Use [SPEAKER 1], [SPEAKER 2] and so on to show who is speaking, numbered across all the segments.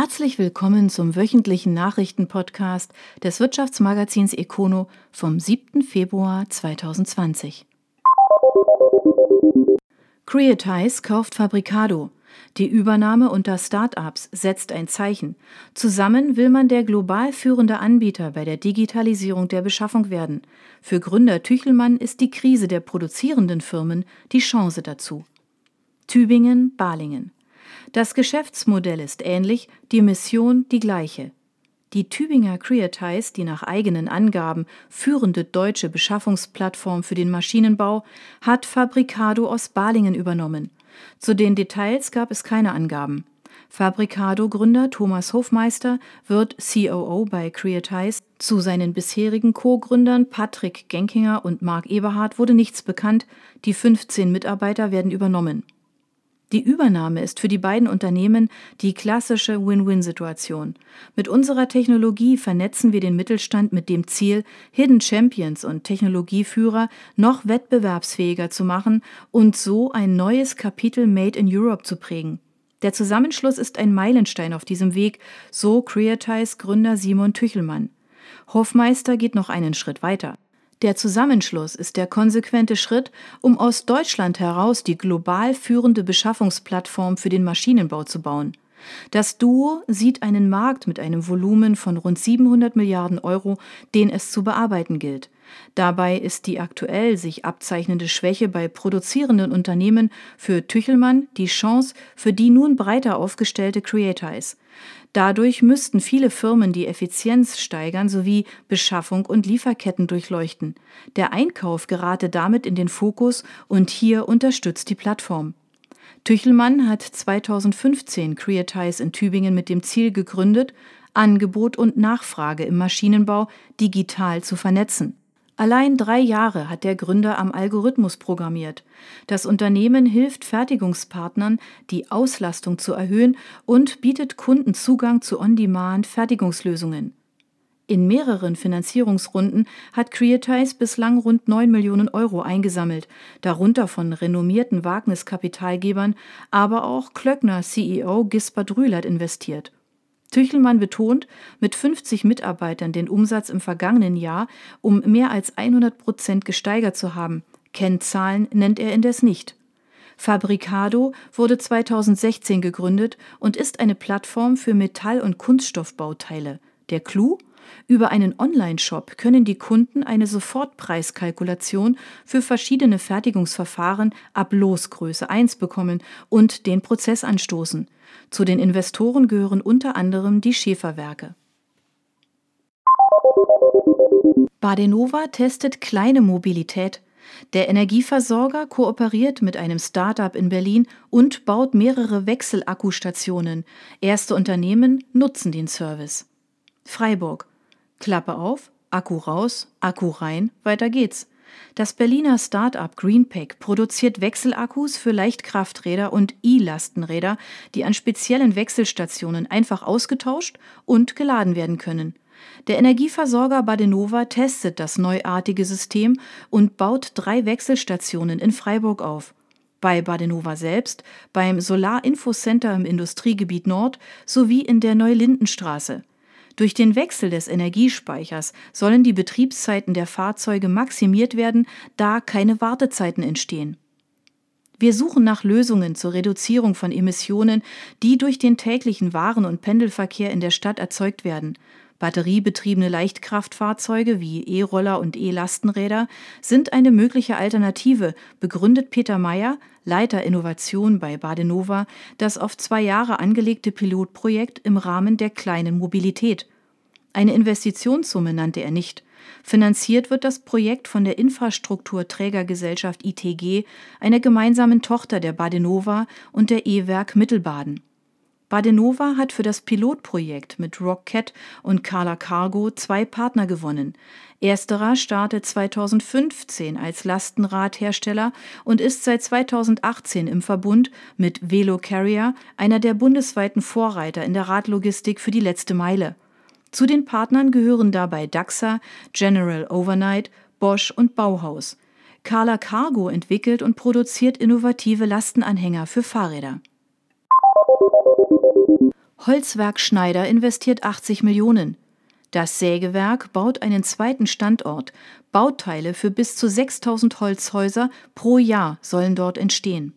[SPEAKER 1] Herzlich willkommen zum wöchentlichen Nachrichtenpodcast des Wirtschaftsmagazins Econo vom 7. Februar 2020. Creatize kauft Fabricado. Die Übernahme unter Start-ups setzt ein Zeichen. Zusammen will man der global führende Anbieter bei der Digitalisierung der Beschaffung werden. Für Gründer Tüchelmann ist die Krise der produzierenden Firmen die Chance dazu. Tübingen, Balingen. Das Geschäftsmodell ist ähnlich, die Mission die gleiche. Die Tübinger Creatize, die nach eigenen Angaben führende deutsche Beschaffungsplattform für den Maschinenbau, hat Fabricado aus Balingen übernommen. Zu den Details gab es keine Angaben. Fabricado-Gründer Thomas Hofmeister wird COO bei Creatize. Zu seinen bisherigen Co-Gründern Patrick Genkinger und Marc Eberhard wurde nichts bekannt. Die 15 Mitarbeiter werden übernommen. Die Übernahme ist für die beiden Unternehmen die klassische Win-Win-Situation. Mit unserer Technologie vernetzen wir den Mittelstand mit dem Ziel, Hidden Champions und Technologieführer noch wettbewerbsfähiger zu machen und so ein neues Kapitel Made in Europe zu prägen. Der Zusammenschluss ist ein Meilenstein auf diesem Weg, so Creatize Gründer Simon Tüchelmann. Hofmeister geht noch einen Schritt weiter. Der Zusammenschluss ist der konsequente Schritt, um aus Deutschland heraus die global führende Beschaffungsplattform für den Maschinenbau zu bauen. Das Duo sieht einen Markt mit einem Volumen von rund 700 Milliarden Euro, den es zu bearbeiten gilt. Dabei ist die aktuell sich abzeichnende Schwäche bei produzierenden Unternehmen für Tüchelmann die Chance für die nun breiter aufgestellte Creatize. Dadurch müssten viele Firmen die Effizienz steigern sowie Beschaffung und Lieferketten durchleuchten. Der Einkauf gerate damit in den Fokus und hier unterstützt die Plattform. Tüchelmann hat 2015 Creatize in Tübingen mit dem Ziel gegründet, Angebot und Nachfrage im Maschinenbau digital zu vernetzen. Allein drei Jahre hat der Gründer am Algorithmus programmiert. Das Unternehmen hilft Fertigungspartnern, die Auslastung zu erhöhen und bietet Kunden Zugang zu On-Demand-Fertigungslösungen. In mehreren Finanzierungsrunden hat Creatize bislang rund 9 Millionen Euro eingesammelt, darunter von renommierten Wagniskapitalgebern, aber auch Klöckner CEO Gisbert Rühlert investiert. Tüchelmann betont, mit 50 Mitarbeitern den Umsatz im vergangenen Jahr um mehr als 100 Prozent gesteigert zu haben. Kennzahlen nennt er indes nicht. Fabricado wurde 2016 gegründet und ist eine Plattform für Metall- und Kunststoffbauteile. Der Clou? Über einen Online-Shop können die Kunden eine Sofortpreiskalkulation für verschiedene Fertigungsverfahren ab Losgröße 1 bekommen und den Prozess anstoßen. Zu den Investoren gehören unter anderem die Schäferwerke. Badenova testet kleine Mobilität. Der Energieversorger kooperiert mit einem Start-up in Berlin und baut mehrere Wechselakkustationen. Erste Unternehmen nutzen den Service. Freiburg. Klappe auf, Akku raus, Akku rein, weiter geht's. Das Berliner Start-up Greenpack produziert Wechselakkus für Leichtkrafträder und E-Lastenräder, die an speziellen Wechselstationen einfach ausgetauscht und geladen werden können. Der Energieversorger Badenova testet das neuartige System und baut drei Wechselstationen in Freiburg auf. Bei Badenova selbst, beim Solar Info Center im Industriegebiet Nord sowie in der Neulindenstraße. Durch den Wechsel des Energiespeichers sollen die Betriebszeiten der Fahrzeuge maximiert werden, da keine Wartezeiten entstehen. Wir suchen nach Lösungen zur Reduzierung von Emissionen, die durch den täglichen Waren- und Pendelverkehr in der Stadt erzeugt werden. Batteriebetriebene Leichtkraftfahrzeuge wie E-Roller und E-Lastenräder sind eine mögliche Alternative, begründet Peter Meyer, Leiter Innovation bei Badenova, das auf zwei Jahre angelegte Pilotprojekt im Rahmen der kleinen Mobilität. Eine Investitionssumme nannte er nicht. Finanziert wird das Projekt von der Infrastrukturträgergesellschaft ITG, einer gemeinsamen Tochter der Badenova und der E-Werk Mittelbaden. Badenova hat für das Pilotprojekt mit Rockcat und Carla Cargo zwei Partner gewonnen. Ersterer startet 2015 als Lastenradhersteller und ist seit 2018 im Verbund mit Velo Carrier, einer der bundesweiten Vorreiter in der Radlogistik für die letzte Meile. Zu den Partnern gehören dabei DAXA, General Overnight, Bosch und Bauhaus. Carla Cargo entwickelt und produziert innovative Lastenanhänger für Fahrräder. Holzwerk Schneider investiert 80 Millionen. Das Sägewerk baut einen zweiten Standort. Bauteile für bis zu 6000 Holzhäuser pro Jahr sollen dort entstehen.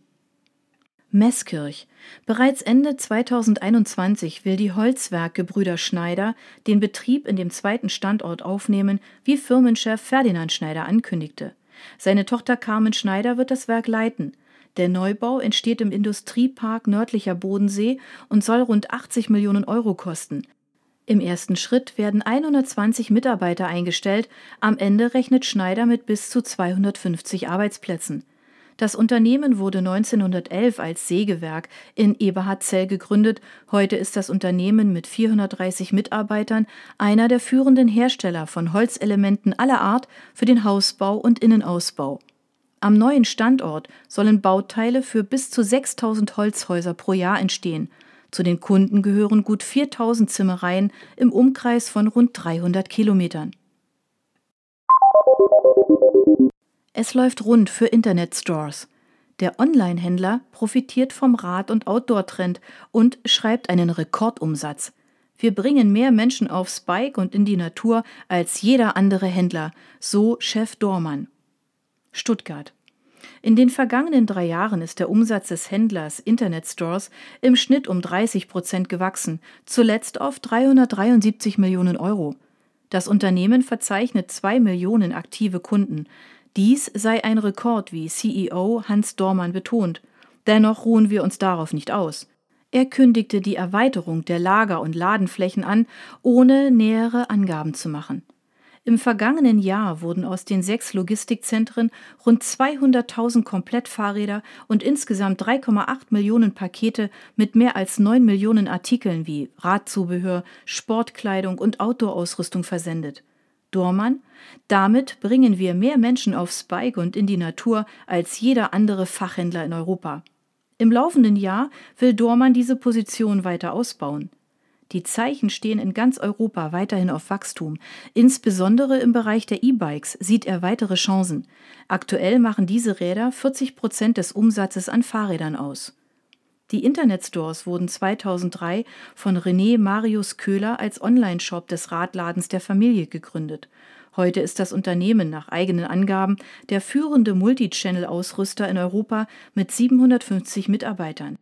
[SPEAKER 1] Meßkirch. Bereits Ende 2021 will die Holzwerk-Gebrüder Schneider den Betrieb in dem zweiten Standort aufnehmen, wie Firmenchef Ferdinand Schneider ankündigte. Seine Tochter Carmen Schneider wird das Werk leiten. Der Neubau entsteht im Industriepark Nördlicher Bodensee und soll rund 80 Millionen Euro kosten. Im ersten Schritt werden 120 Mitarbeiter eingestellt, am Ende rechnet Schneider mit bis zu 250 Arbeitsplätzen. Das Unternehmen wurde 1911 als Sägewerk in Eberhardzell gegründet. Heute ist das Unternehmen mit 430 Mitarbeitern einer der führenden Hersteller von Holzelementen aller Art für den Hausbau und Innenausbau. Am neuen Standort sollen Bauteile für bis zu 6000 Holzhäuser pro Jahr entstehen. Zu den Kunden gehören gut 4000 Zimmereien im Umkreis von rund 300 Kilometern. Es läuft rund für Internetstores. Der Online-Händler profitiert vom Rad- und Outdoor-Trend und schreibt einen Rekordumsatz. Wir bringen mehr Menschen aufs Bike und in die Natur als jeder andere Händler, so Chef Dormann. Stuttgart. In den vergangenen drei Jahren ist der Umsatz des Händlers Internetstores im Schnitt um 30 Prozent gewachsen, zuletzt auf 373 Millionen Euro. Das Unternehmen verzeichnet zwei Millionen aktive Kunden. Dies sei ein Rekord, wie CEO Hans Dormann betont. Dennoch ruhen wir uns darauf nicht aus. Er kündigte die Erweiterung der Lager- und Ladenflächen an, ohne nähere Angaben zu machen. Im vergangenen Jahr wurden aus den sechs Logistikzentren rund 200.000 Komplettfahrräder und insgesamt 3,8 Millionen Pakete mit mehr als 9 Millionen Artikeln wie Radzubehör, Sportkleidung und Outdoor-Ausrüstung versendet. Dormann, damit bringen wir mehr Menschen aufs Bike und in die Natur als jeder andere Fachhändler in Europa. Im laufenden Jahr will Dormann diese Position weiter ausbauen. Die Zeichen stehen in ganz Europa weiterhin auf Wachstum. Insbesondere im Bereich der E-Bikes sieht er weitere Chancen. Aktuell machen diese Räder 40 Prozent des Umsatzes an Fahrrädern aus. Die Internetstores wurden 2003 von René Marius Köhler als Online-Shop des Radladens der Familie gegründet. Heute ist das Unternehmen nach eigenen Angaben der führende Multichannel-Ausrüster in Europa mit 750 Mitarbeitern.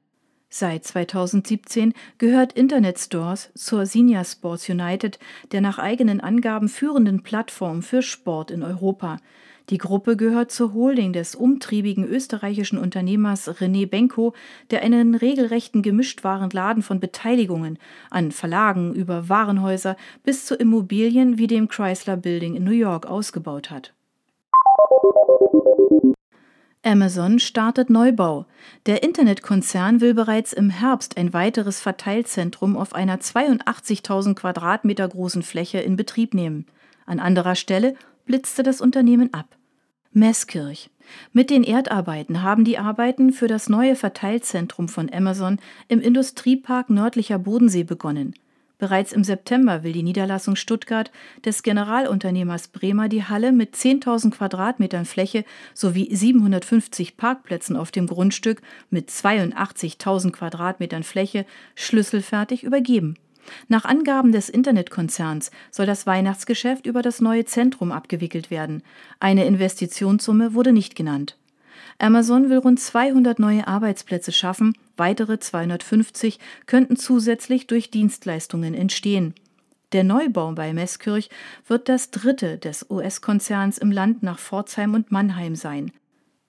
[SPEAKER 1] Seit 2017 gehört Internet Stores zur Senior Sports United, der nach eigenen Angaben führenden Plattform für Sport in Europa. Die Gruppe gehört zur Holding des umtriebigen österreichischen Unternehmers René Benko, der einen regelrechten Gemischtwarenladen von Beteiligungen an Verlagen über Warenhäuser bis zu Immobilien wie dem Chrysler Building in New York ausgebaut hat. Amazon startet Neubau. Der Internetkonzern will bereits im Herbst ein weiteres Verteilzentrum auf einer 82.000 Quadratmeter großen Fläche in Betrieb nehmen. An anderer Stelle blitzte das Unternehmen ab. Meßkirch. Mit den Erdarbeiten haben die Arbeiten für das neue Verteilzentrum von Amazon im Industriepark nördlicher Bodensee begonnen. Bereits im September will die Niederlassung Stuttgart des Generalunternehmers Bremer die Halle mit 10.000 Quadratmetern Fläche sowie 750 Parkplätzen auf dem Grundstück mit 82.000 Quadratmetern Fläche schlüsselfertig übergeben. Nach Angaben des Internetkonzerns soll das Weihnachtsgeschäft über das neue Zentrum abgewickelt werden. Eine Investitionssumme wurde nicht genannt. Amazon will rund 200 neue Arbeitsplätze schaffen, weitere 250 könnten zusätzlich durch Dienstleistungen entstehen. Der Neubau bei Meßkirch wird das dritte des US-Konzerns im Land nach Pforzheim und Mannheim sein.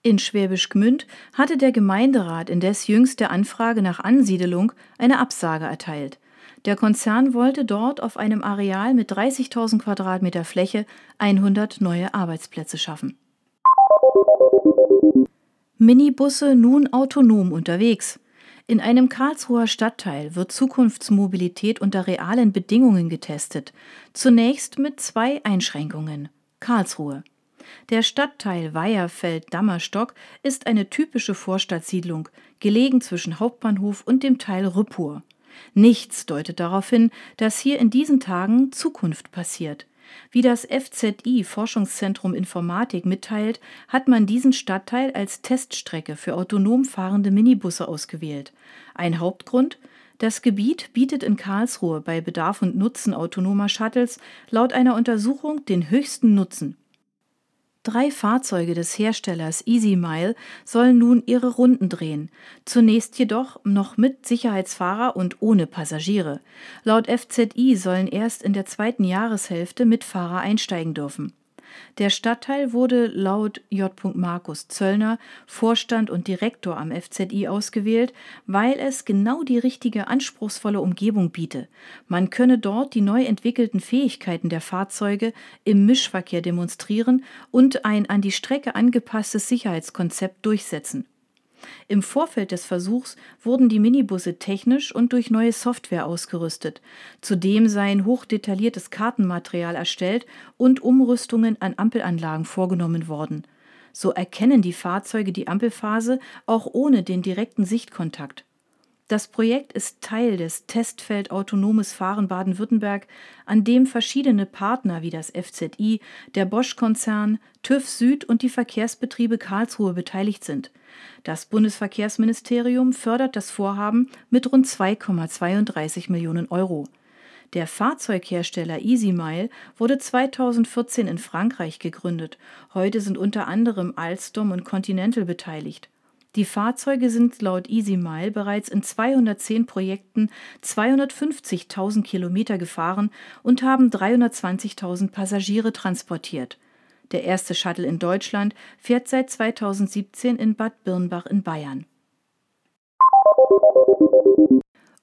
[SPEAKER 1] In Schwäbisch Gmünd hatte der Gemeinderat indes jüngst der Anfrage nach Ansiedelung eine Absage erteilt. Der Konzern wollte dort auf einem Areal mit 30.000 Quadratmeter Fläche 100 neue Arbeitsplätze schaffen. Minibusse nun autonom unterwegs. In einem Karlsruher Stadtteil wird Zukunftsmobilität unter realen Bedingungen getestet. Zunächst mit zwei Einschränkungen. Karlsruhe. Der Stadtteil Weierfeld-Dammerstock ist eine typische Vorstadtsiedlung, gelegen zwischen Hauptbahnhof und dem Teil Rüppur. Nichts deutet darauf hin, dass hier in diesen Tagen Zukunft passiert. Wie das FZI Forschungszentrum Informatik mitteilt, hat man diesen Stadtteil als Teststrecke für autonom fahrende Minibusse ausgewählt. Ein Hauptgrund Das Gebiet bietet in Karlsruhe bei Bedarf und Nutzen autonomer Shuttles laut einer Untersuchung den höchsten Nutzen. Drei Fahrzeuge des Herstellers EasyMile sollen nun ihre Runden drehen, zunächst jedoch noch mit Sicherheitsfahrer und ohne Passagiere. Laut FZI sollen erst in der zweiten Jahreshälfte mit Fahrer einsteigen dürfen. Der Stadtteil wurde laut J. Markus Zöllner, Vorstand und Direktor am FZI, ausgewählt, weil es genau die richtige anspruchsvolle Umgebung biete. Man könne dort die neu entwickelten Fähigkeiten der Fahrzeuge im Mischverkehr demonstrieren und ein an die Strecke angepasstes Sicherheitskonzept durchsetzen. Im Vorfeld des Versuchs wurden die Minibusse technisch und durch neue Software ausgerüstet. Zudem seien hochdetailliertes Kartenmaterial erstellt und Umrüstungen an Ampelanlagen vorgenommen worden. So erkennen die Fahrzeuge die Ampelphase auch ohne den direkten Sichtkontakt. Das Projekt ist Teil des Testfeld Autonomes Fahren Baden-Württemberg, an dem verschiedene Partner wie das FZI, der Bosch-Konzern, TÜV Süd und die Verkehrsbetriebe Karlsruhe beteiligt sind. Das Bundesverkehrsministerium fördert das Vorhaben mit rund 2,32 Millionen Euro. Der Fahrzeughersteller EasyMile wurde 2014 in Frankreich gegründet. Heute sind unter anderem Alstom und Continental beteiligt. Die Fahrzeuge sind laut EasyMile bereits in 210 Projekten 250.000 Kilometer gefahren und haben 320.000 Passagiere transportiert. Der erste Shuttle in Deutschland fährt seit 2017 in Bad Birnbach in Bayern.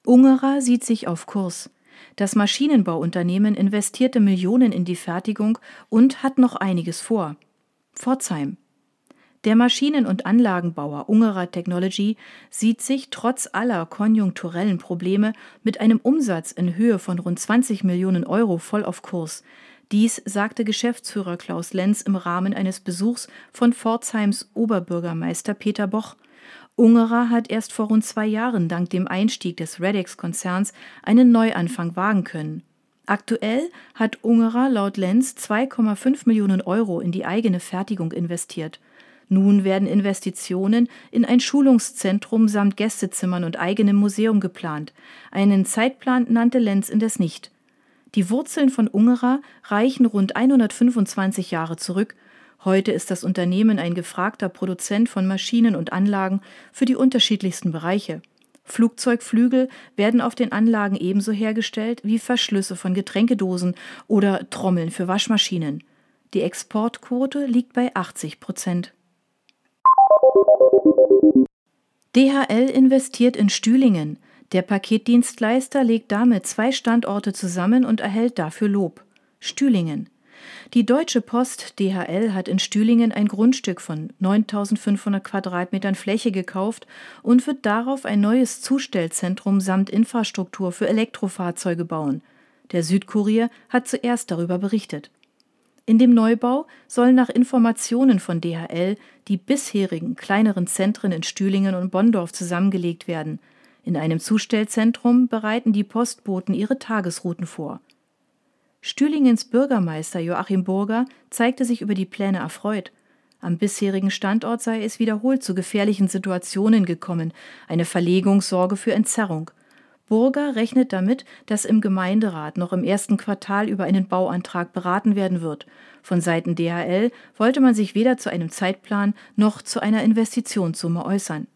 [SPEAKER 1] Ungerer sieht sich auf Kurs. Das Maschinenbauunternehmen investierte Millionen in die Fertigung und hat noch einiges vor. Pforzheim. Der Maschinen- und Anlagenbauer Ungerer Technology sieht sich trotz aller konjunkturellen Probleme mit einem Umsatz in Höhe von rund 20 Millionen Euro voll auf Kurs. Dies sagte Geschäftsführer Klaus Lenz im Rahmen eines Besuchs von Pforzheims Oberbürgermeister Peter Boch. Ungerer hat erst vor rund zwei Jahren dank dem Einstieg des Redex-Konzerns einen Neuanfang wagen können. Aktuell hat Ungerer laut Lenz 2,5 Millionen Euro in die eigene Fertigung investiert. Nun werden Investitionen in ein Schulungszentrum samt Gästezimmern und eigenem Museum geplant. Einen Zeitplan nannte Lenz indes nicht. Die Wurzeln von Ungerer reichen rund 125 Jahre zurück. Heute ist das Unternehmen ein gefragter Produzent von Maschinen und Anlagen für die unterschiedlichsten Bereiche. Flugzeugflügel werden auf den Anlagen ebenso hergestellt wie Verschlüsse von Getränkedosen oder Trommeln für Waschmaschinen. Die Exportquote liegt bei 80 Prozent. DHL investiert in Stühlingen. Der Paketdienstleister legt damit zwei Standorte zusammen und erhält dafür Lob. Stühlingen. Die Deutsche Post DHL hat in Stühlingen ein Grundstück von 9500 Quadratmetern Fläche gekauft und wird darauf ein neues Zustellzentrum samt Infrastruktur für Elektrofahrzeuge bauen. Der Südkurier hat zuerst darüber berichtet. In dem Neubau sollen nach Informationen von DHL die bisherigen kleineren Zentren in Stühlingen und Bonndorf zusammengelegt werden. In einem Zustellzentrum bereiten die Postboten ihre Tagesrouten vor. Stühlingens Bürgermeister Joachim Burger zeigte sich über die Pläne erfreut. Am bisherigen Standort sei es wiederholt zu gefährlichen Situationen gekommen, eine Verlegung sorge für Entzerrung. Burger rechnet damit, dass im Gemeinderat noch im ersten Quartal über einen Bauantrag beraten werden wird. Von Seiten DHL wollte man sich weder zu einem Zeitplan noch zu einer Investitionssumme äußern.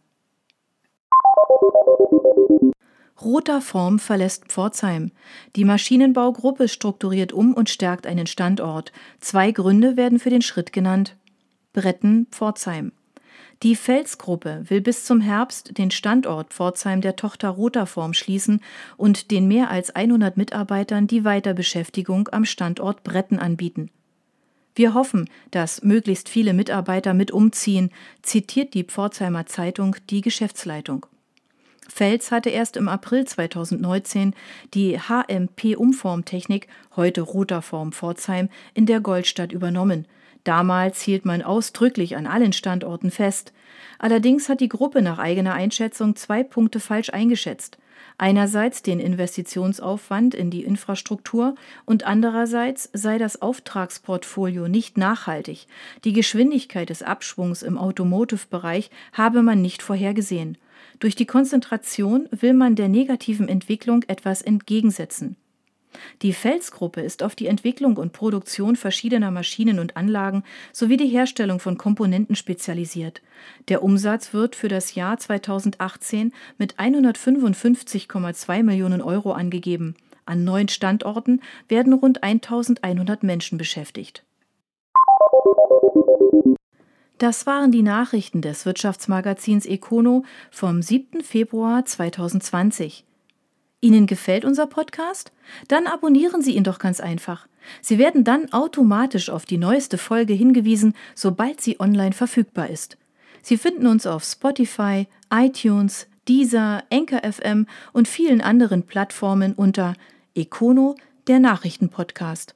[SPEAKER 1] Roter Form verlässt Pforzheim. Die Maschinenbaugruppe strukturiert um und stärkt einen Standort. Zwei Gründe werden für den Schritt genannt. Bretten, Pforzheim. Die Felsgruppe will bis zum Herbst den Standort Pforzheim der Tochter Roterform schließen und den mehr als 100 Mitarbeitern die Weiterbeschäftigung am Standort Bretten anbieten. Wir hoffen, dass möglichst viele Mitarbeiter mit umziehen, zitiert die Pforzheimer Zeitung die Geschäftsleitung. Fels hatte erst im April 2019 die HMP-Umformtechnik, heute Roterform Pforzheim, in der Goldstadt übernommen – Damals hielt man ausdrücklich an allen Standorten fest. Allerdings hat die Gruppe nach eigener Einschätzung zwei Punkte falsch eingeschätzt. Einerseits den Investitionsaufwand in die Infrastruktur und andererseits sei das Auftragsportfolio nicht nachhaltig. Die Geschwindigkeit des Abschwungs im Automotive-Bereich habe man nicht vorhergesehen. Durch die Konzentration will man der negativen Entwicklung etwas entgegensetzen. Die Felsgruppe ist auf die Entwicklung und Produktion verschiedener Maschinen und Anlagen sowie die Herstellung von Komponenten spezialisiert. Der Umsatz wird für das Jahr 2018 mit 155,2 Millionen Euro angegeben. An neun Standorten werden rund 1100 Menschen beschäftigt. Das waren die Nachrichten des Wirtschaftsmagazins Econo vom 7. Februar 2020. Ihnen gefällt unser Podcast? Dann abonnieren Sie ihn doch ganz einfach. Sie werden dann automatisch auf die neueste Folge hingewiesen, sobald sie online verfügbar ist. Sie finden uns auf Spotify, iTunes, Deezer, Anchor FM und vielen anderen Plattformen unter Econo, der Nachrichtenpodcast.